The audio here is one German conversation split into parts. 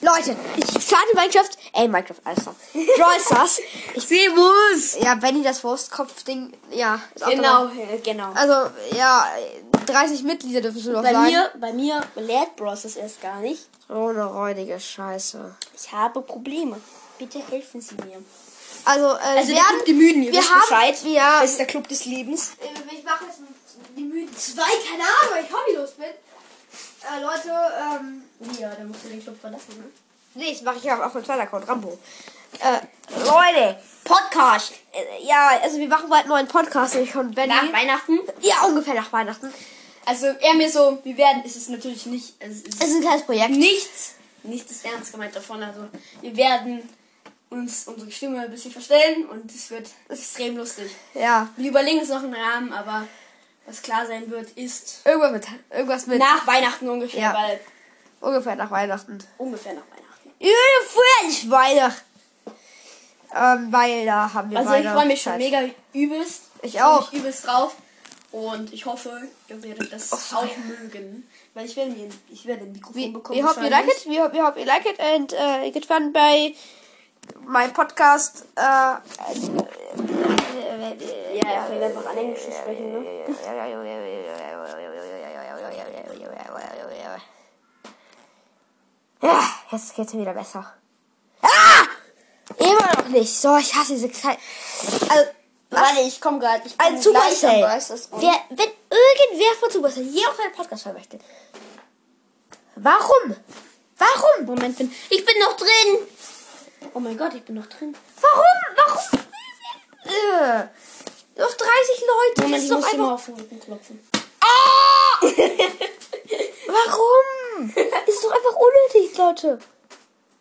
Leute, ich starte Minecraft. Ey, Minecraft, alles klar. Brawl Stars. Ich Servus! Ja, Benny, das Wurstkopf-Ding. Ja, ist auch Genau, dabei. äh, genau. Also, ja, 30 Mitglieder dürfen schon noch Bei sein. mir, bei mir lädt Bros das erst gar nicht. Oh, eine räudige Scheiße. Ich habe Probleme. Bitte helfen Sie mir. Also, äh, Also wir haben, die Müden, ihr wir wisst haben, Bescheid. Ja, Das ist der Club des Lebens. Äh, ich mache jetzt die Müden 2, keine Ahnung, weil ich hobbylos bin. Äh, Leute, ähm, Ja, dann musst du den Club verlassen, ne? nee, das mache ich ja auf meinem zweiten Account, Rambo. Äh, Leute, Podcast. Äh, ja, also wir machen bald einen neuen Podcast, ich und Benny. Nach Weihnachten. ja, ungefähr nach Weihnachten. Also eher mir so, wir werden, ist es natürlich nicht, es ist Es ist ein kleines Projekt. nichts, nichts ist ernst gemeint davon. Also wir werden uns unsere Stimme ein bisschen verstellen und es wird extrem lustig. Ja, Wir überlegen uns noch einen Rahmen, aber was klar sein wird, ist irgendwas mit, irgendwas mit, nach Weihnachten ungefähr, Ja. weil ungefähr nach Weihnachten. ungefähr nach Weihnachten. Ungefähr nicht Weihnachten. Ähm, weil da haben wir Also ich freue mich schon mega übelst. Ich auch. mich übelst drauf. Und ich hoffe, ihr werdet das Oh, auch mögen. Weil ich werde, mir, ich werde ein Mikrofon We, bekommen. we hope you like it. We hope, we hope you like it and uh, get fun by my podcast. Uh, Ja, ich will einfach an Englisch sprechen, ne? Ja, jetzt geht's mir wieder besser. Ah! Immer noch nicht. So, ich hasse diese Zeit. Also, Warte, ich komme gerade. Ich ein komm gleich Supercell. Wer, wenn irgendwer von Supercell je auf einen Podcast hören möchte. Warum? Warum? Moment, bin, ich bin noch drin. Oh mein Gott, ich bin noch drin. Warum? Warum? Äh, noch 30 Leute. Moment, das ich ist doch muss einfach immer auf den Rücken klopfen. Ah! Warum? Das ist doch einfach unnötig, Leute.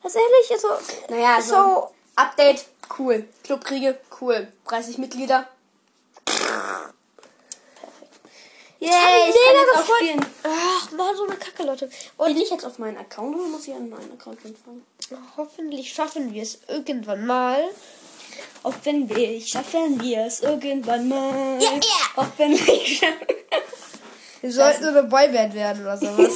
Ganz ehrlich, also. Naja, also, so. Update, cool. Clubkriege, cool. 30 Mitglieder. Perfekt. Yay, ich mega kann jetzt auch spielen. Ach, man, so eine Kacke, Leute. Und bin ich jetzt auf meinen Account oder muss ich an meinen Account anfangen? Hoffentlich schaffen wir es irgendwann mal. Hoffentlich schaffen wir es irgendwann mal. Ja, ja. Hoffentlich. Wir sollten so eine Boyband werden oder sowas.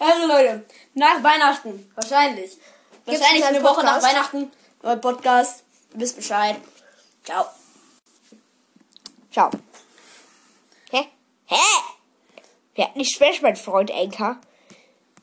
also Leute, nach Weihnachten, wahrscheinlich. Gibt's wahrscheinlich eine Woche nach Podcast? Weihnachten. Neuer Podcast. Ihr wisst Bescheid. Ciao. Ciao. Hä? Hä? Wir hatten nicht Smash, mein Freund Enker.